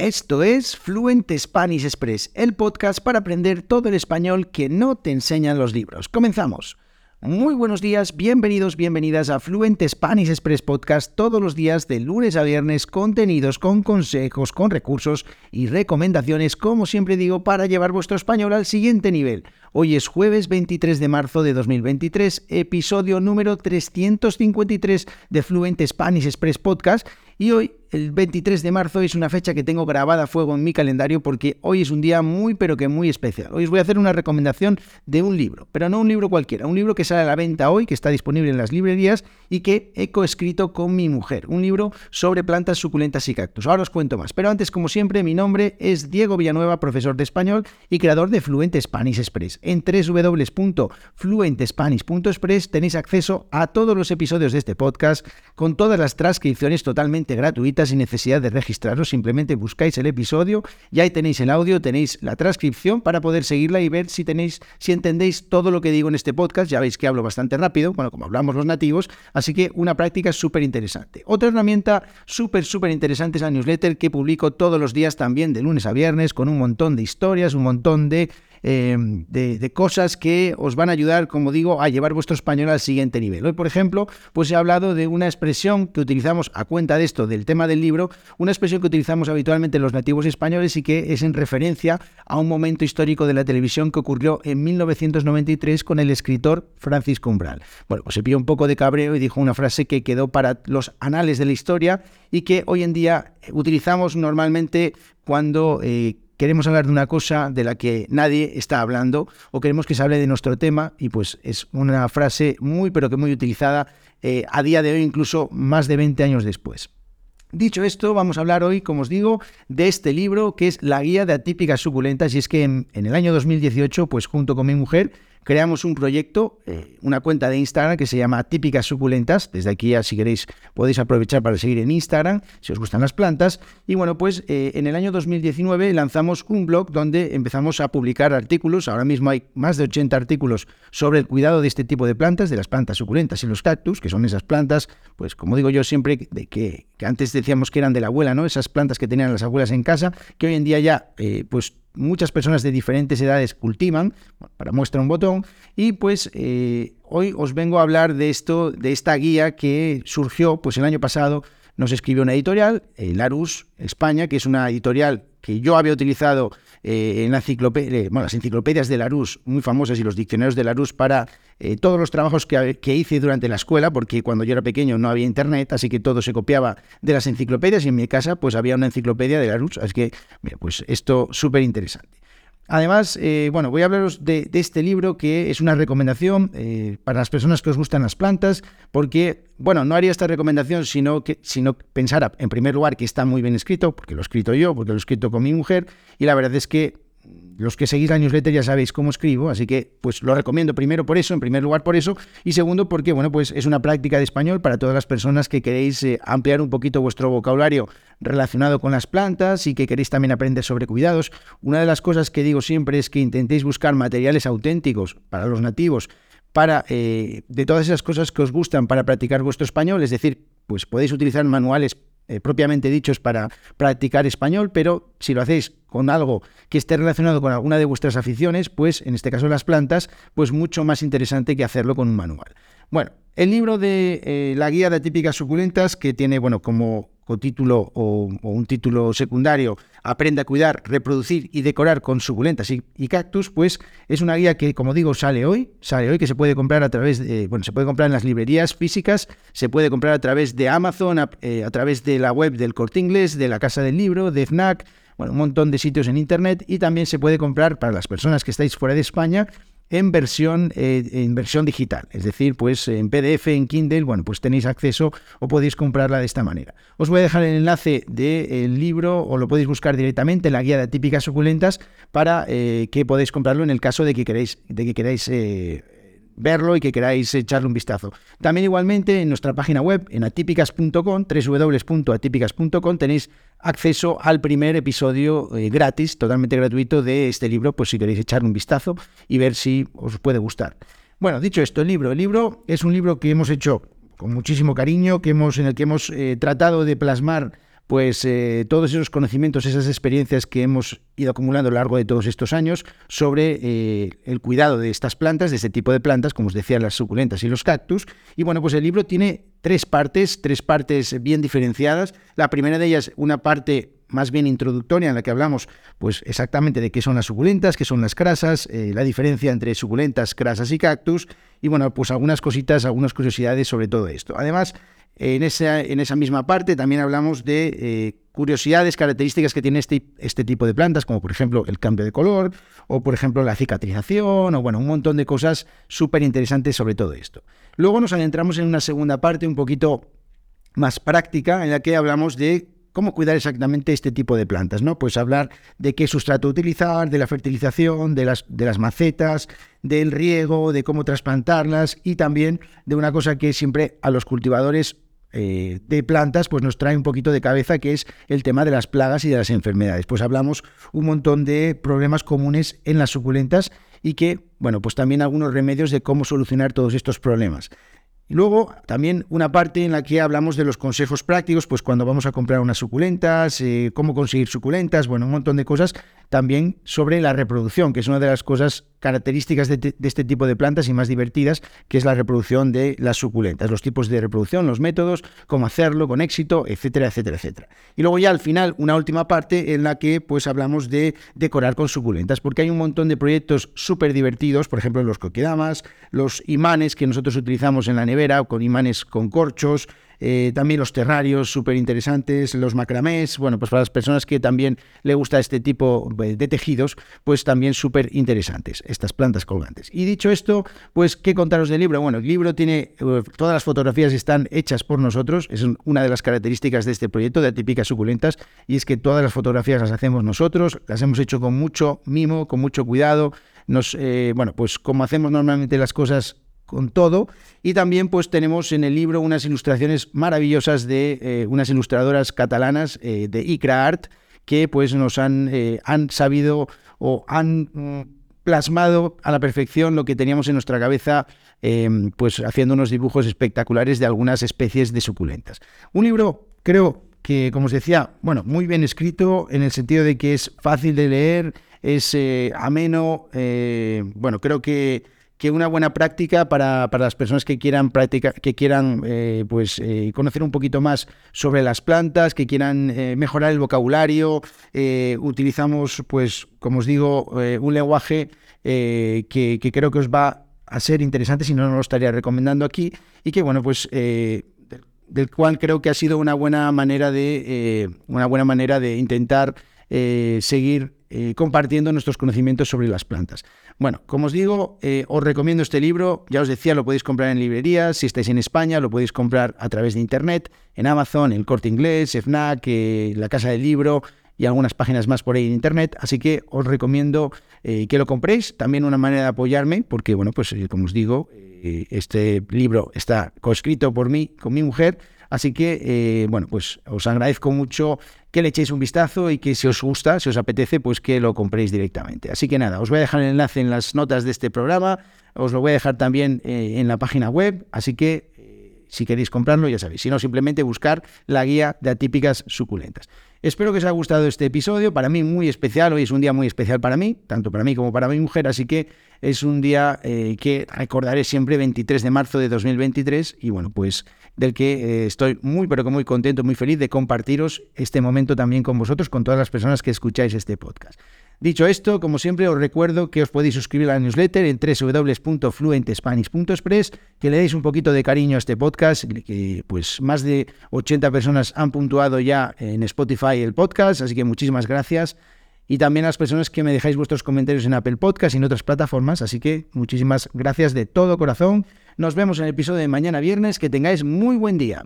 Esto es Fluent Spanish Express, el podcast para aprender todo el español que no te enseñan los libros. Comenzamos. Muy buenos días, bienvenidos, bienvenidas a Fluent Spanish Express Podcast todos los días de lunes a viernes, contenidos con consejos, con recursos y recomendaciones, como siempre digo, para llevar vuestro español al siguiente nivel. Hoy es jueves 23 de marzo de 2023, episodio número 353 de Fluent Spanish Express Podcast y hoy el 23 de marzo es una fecha que tengo grabada a fuego en mi calendario porque hoy es un día muy pero que muy especial. Hoy os voy a hacer una recomendación de un libro, pero no un libro cualquiera, un libro que sale a la venta hoy, que está disponible en las librerías y que he coescrito con mi mujer, un libro sobre plantas suculentas y cactus. Ahora os cuento más, pero antes como siempre mi nombre es Diego Villanueva, profesor de español y creador de Fluent Spanish Express. En www.fluentespanish.express tenéis acceso a todos los episodios de este podcast con todas las transcripciones totalmente gratuitas sin necesidad de registraros, simplemente buscáis el episodio y ahí tenéis el audio, tenéis la transcripción para poder seguirla y ver si tenéis, si entendéis todo lo que digo en este podcast. Ya veis que hablo bastante rápido, bueno, como hablamos los nativos, así que una práctica súper interesante. Otra herramienta súper, súper interesante es la newsletter que publico todos los días también de lunes a viernes con un montón de historias, un montón de Em, de, cosas que os van a ayudar, como digo, a llevar vuestro español al siguiente nivel. Hoy, por ejemplo, pues he hablado de una expresión que utilizamos a cuenta de esto, del tema del libro, una expresión que utilizamos habitualmente los nativos españoles y que es en referencia a un momento histórico de la televisión que ocurrió en 1993 con el escritor Francisco Umbral. Bueno, pues se pilló un poco de cabreo y dijo una frase que quedó para los anales de la historia y que hoy en día utilizamos normalmente cuando eh, queremos hablar de una cosa de la que nadie está hablando o queremos que se hable de nuestro tema y pues es una frase muy pero que muy utilizada eh, a día de hoy incluso más de 20 años después. Dicho esto, vamos a hablar hoy, como os digo, de este libro que es La Guía de Atípicas Suculentas y es que en, en el año 2018, pues junto con mi mujer, creamos un proyecto, eh, una cuenta de Instagram que se llama Típicas Suculentas. Desde aquí, ya, si queréis, podéis aprovechar para seguir en Instagram, si os gustan las plantas. Y bueno, pues eh, en el año 2019 lanzamos un blog donde empezamos a publicar artículos. Ahora mismo hay más de 80 artículos sobre el cuidado de este tipo de plantas, de las plantas suculentas y los cactus, que son esas plantas, pues como digo yo siempre, de que, antes decíamos que eran de la abuela, ¿no? Esas plantas que tenían las abuelas en casa, que hoy en día ya, eh, pues muchas personas de diferentes edades cultivan, para muestra un botón, y pues eh, hoy os vengo a hablar de esto, de esta guía que surgió pues el año pasado, nos escribió una editorial, eh, Larus España, que es una editorial que yo había utilizado eh, en la bueno, las enciclopedias de Larousse, muy famosas, y los diccionarios de Larousse para eh, todos los trabajos que, que, hice durante la escuela, porque cuando yo era pequeño no había internet, así que todo se copiaba de las enciclopedias y en mi casa pues había una enciclopedia de Larousse, así que, mira, pues esto súper interesante. Además, eh, bueno, voy a hablaros de, este libro que es una recomendación eh, para las personas que os gustan las plantas, porque, bueno, no haría esta recomendación sino que sino pensara, en primer lugar, que está muy bien escrito, porque lo he escrito yo, porque lo he escrito con mi mujer, y la verdad es que los que seguís la newsletter ya sabéis cómo escribo, así que pues lo recomiendo primero por eso, en primer lugar por eso, y segundo porque bueno, pues es una práctica de español para todas las personas que queréis eh, ampliar un poquito vuestro vocabulario relacionado con las plantas y que queréis también aprender sobre cuidados. Una de las cosas que digo siempre es que intentéis buscar materiales auténticos para los nativos, para eh, de todas esas cosas que os gustan para practicar vuestro español, es decir, pues podéis utilizar manuales eh, propiamente dichos para practicar español, pero si lo hacéis con algo que esté relacionado con alguna de vuestras aficiones, pues en este caso las plantas, pues mucho más interesante que hacerlo con un manual. Bueno, el libro de eh, la guía de típicas suculentas, que tiene, bueno, como título o, un título secundario, Aprende a cuidar, reproducir y decorar con suculentas y, cactus, pues es una guía que, como digo, sale hoy, sale hoy, que se puede comprar a través de, bueno, se puede comprar en las librerías físicas, se puede comprar a través de Amazon, a, eh, a través de la web del Corte Inglés, de la Casa del Libro, de FNAC, bueno, un montón de sitios en Internet y también se puede comprar para las personas que estáis fuera de España en versión, eh, en versión digital, es decir, pues en PDF, en Kindle, bueno, pues tenéis acceso o podéis comprarla de esta manera. Os voy a dejar el enlace del libro o lo podéis buscar directamente, la guía de típicas suculentas, para eh, que podáis comprarlo en el caso de que queráis, de que queráis eh, verlo y que queráis echarle un vistazo. También igualmente en nuestra página web, en atípicas.com, www.atípicas.com, tenéis acceso al primer episodio eh, gratis, totalmente gratuito de este libro, pues si queréis echarle un vistazo y ver si os puede gustar. Bueno, dicho esto, el libro. El libro es un libro que hemos hecho con muchísimo cariño, que hemos, en el que hemos eh, tratado de plasmar pues eh, todos esos conocimientos, esas experiencias que hemos ido acumulando a lo largo de todos estos años sobre eh, el cuidado de estas plantas, de este tipo de plantas, como os decía, las suculentas y los cactus. Y bueno, pues el libro tiene tres partes, tres partes bien diferenciadas. La primera de ellas, una parte más bien introductoria en la que hablamos pues exactamente de qué son las suculentas, qué son las crasas, eh, la diferencia entre suculentas, crasas y cactus y bueno, pues algunas cositas, algunas curiosidades sobre todo esto. Además, en esa, en esa misma parte también hablamos de eh, curiosidades, características que tiene este, este tipo de plantas, como por ejemplo el cambio de color, o por ejemplo la cicatrización, o bueno, un montón de cosas súper interesantes sobre todo esto. Luego nos adentramos en una segunda parte un poquito más práctica, en la que hablamos de cómo cuidar exactamente este tipo de plantas, ¿no? Pues hablar de qué sustrato utilizar, de la fertilización, de las, de las macetas, del riego, de cómo trasplantarlas y también de una cosa que siempre a los cultivadores eh, de plantas, pues nos trae un poquito de cabeza, que es el tema de las plagas y de las enfermedades. Pues hablamos un montón de problemas comunes en las suculentas y que, bueno, pues también algunos remedios de cómo solucionar todos estos problemas. Y luego también una parte en la que hablamos de los consejos prácticos, pues cuando vamos a comprar unas suculentas, eh, cómo conseguir suculentas, bueno, un montón de cosas. También sobre la reproducción, que es una de las cosas características de, este tipo de plantas y más divertidas, que es la reproducción de las suculentas, los tipos de reproducción, los métodos, cómo hacerlo con éxito, etcétera, etcétera, etcétera. Y luego ya al final una última parte en la que pues hablamos de decorar con suculentas, porque hay un montón de proyectos súper divertidos, por ejemplo los coquedamas, los imanes que nosotros utilizamos en la nevera, con imanes con corchos, eh, también los terrarios súper interesantes, los macramés, bueno, pues para las personas que también le gusta este tipo de tejidos, pues también súper interesantes, estas plantas colgantes. Y dicho esto, pues, ¿qué contaros del libro? Bueno, el libro tiene, eh, todas las fotografías están hechas por nosotros, es una de las características de este proyecto de Atípicas Suculentas, y es que todas las fotografías las hacemos nosotros, las hemos hecho con mucho mimo, con mucho cuidado, nos, eh, bueno, pues como hacemos normalmente las cosas con todo. Y también pues tenemos en el libro unas ilustraciones maravillosas de eh, unas ilustradoras catalanas eh, de Icra Art que pues nos han, eh, han sabido o han mm, plasmado a la perfección lo que teníamos en nuestra cabeza em, pues haciendo unos dibujos espectaculares de algunas especies de suculentas. Un libro creo que como os decía, bueno, muy bien escrito en el sentido de que es fácil de leer, es ameno, bueno, creo que que una buena práctica para, las personas que quieran practicar, que quieran eh, pues eh, conocer un poquito más sobre las plantas, que quieran eh, mejorar el vocabulario. utilizamos, pues, como os digo, un lenguaje que, creo que os va a ser interesante, si no, no lo estaría recomendando aquí, y que bueno, pues del, cual creo que ha sido una buena manera de una buena manera de intentar seguir compartiendo nuestros conocimientos sobre las plantas. Bueno, como os digo, eh, os recomiendo este libro. Ya os decía, lo podéis comprar en librerías. Si estáis en España, lo podéis comprar a través de Internet, en Amazon, en Corte Inglés, FNAC, eh, la Casa del Libro y algunas páginas más por ahí en Internet. Así que os recomiendo eh, que lo compréis. También una manera de apoyarme, porque, bueno, pues como os digo, este libro está coescrito por mí, con mi mujer. Así que, bueno, pues os agradezco mucho que le echéis un vistazo y que si os gusta, si os apetece, pues que lo compréis directamente. Así que nada, os voy a dejar el enlace en las notas de este programa, os lo voy a dejar también eh, en la página web, así que eh, si queréis comprarlo ya sabéis, si no simplemente buscar la guía de atípicas suculentas. Espero que os haya gustado este episodio, para mí muy especial, hoy es un día muy especial para mí, tanto para mí como para mi mujer, así que es un día eh, que recordaré siempre 23 de marzo de 2023 y bueno, pues del que eh, estoy muy pero que muy contento, muy feliz de compartiros este momento también con vosotros, con todas las personas que escucháis este podcast. Dicho esto, como siempre, os recuerdo que os podéis suscribir a la newsletter en www.fluentespanish.express, que le deis un poquito de cariño a este podcast, que pues más de 80 personas han puntuado ya en Spotify el podcast, así que muchísimas gracias. Y también a las personas que me dejáis vuestros comentarios en Apple Podcast y en otras plataformas, así que muchísimas gracias de todo corazón. Nos vemos en el episodio de mañana viernes, que tengáis muy buen día.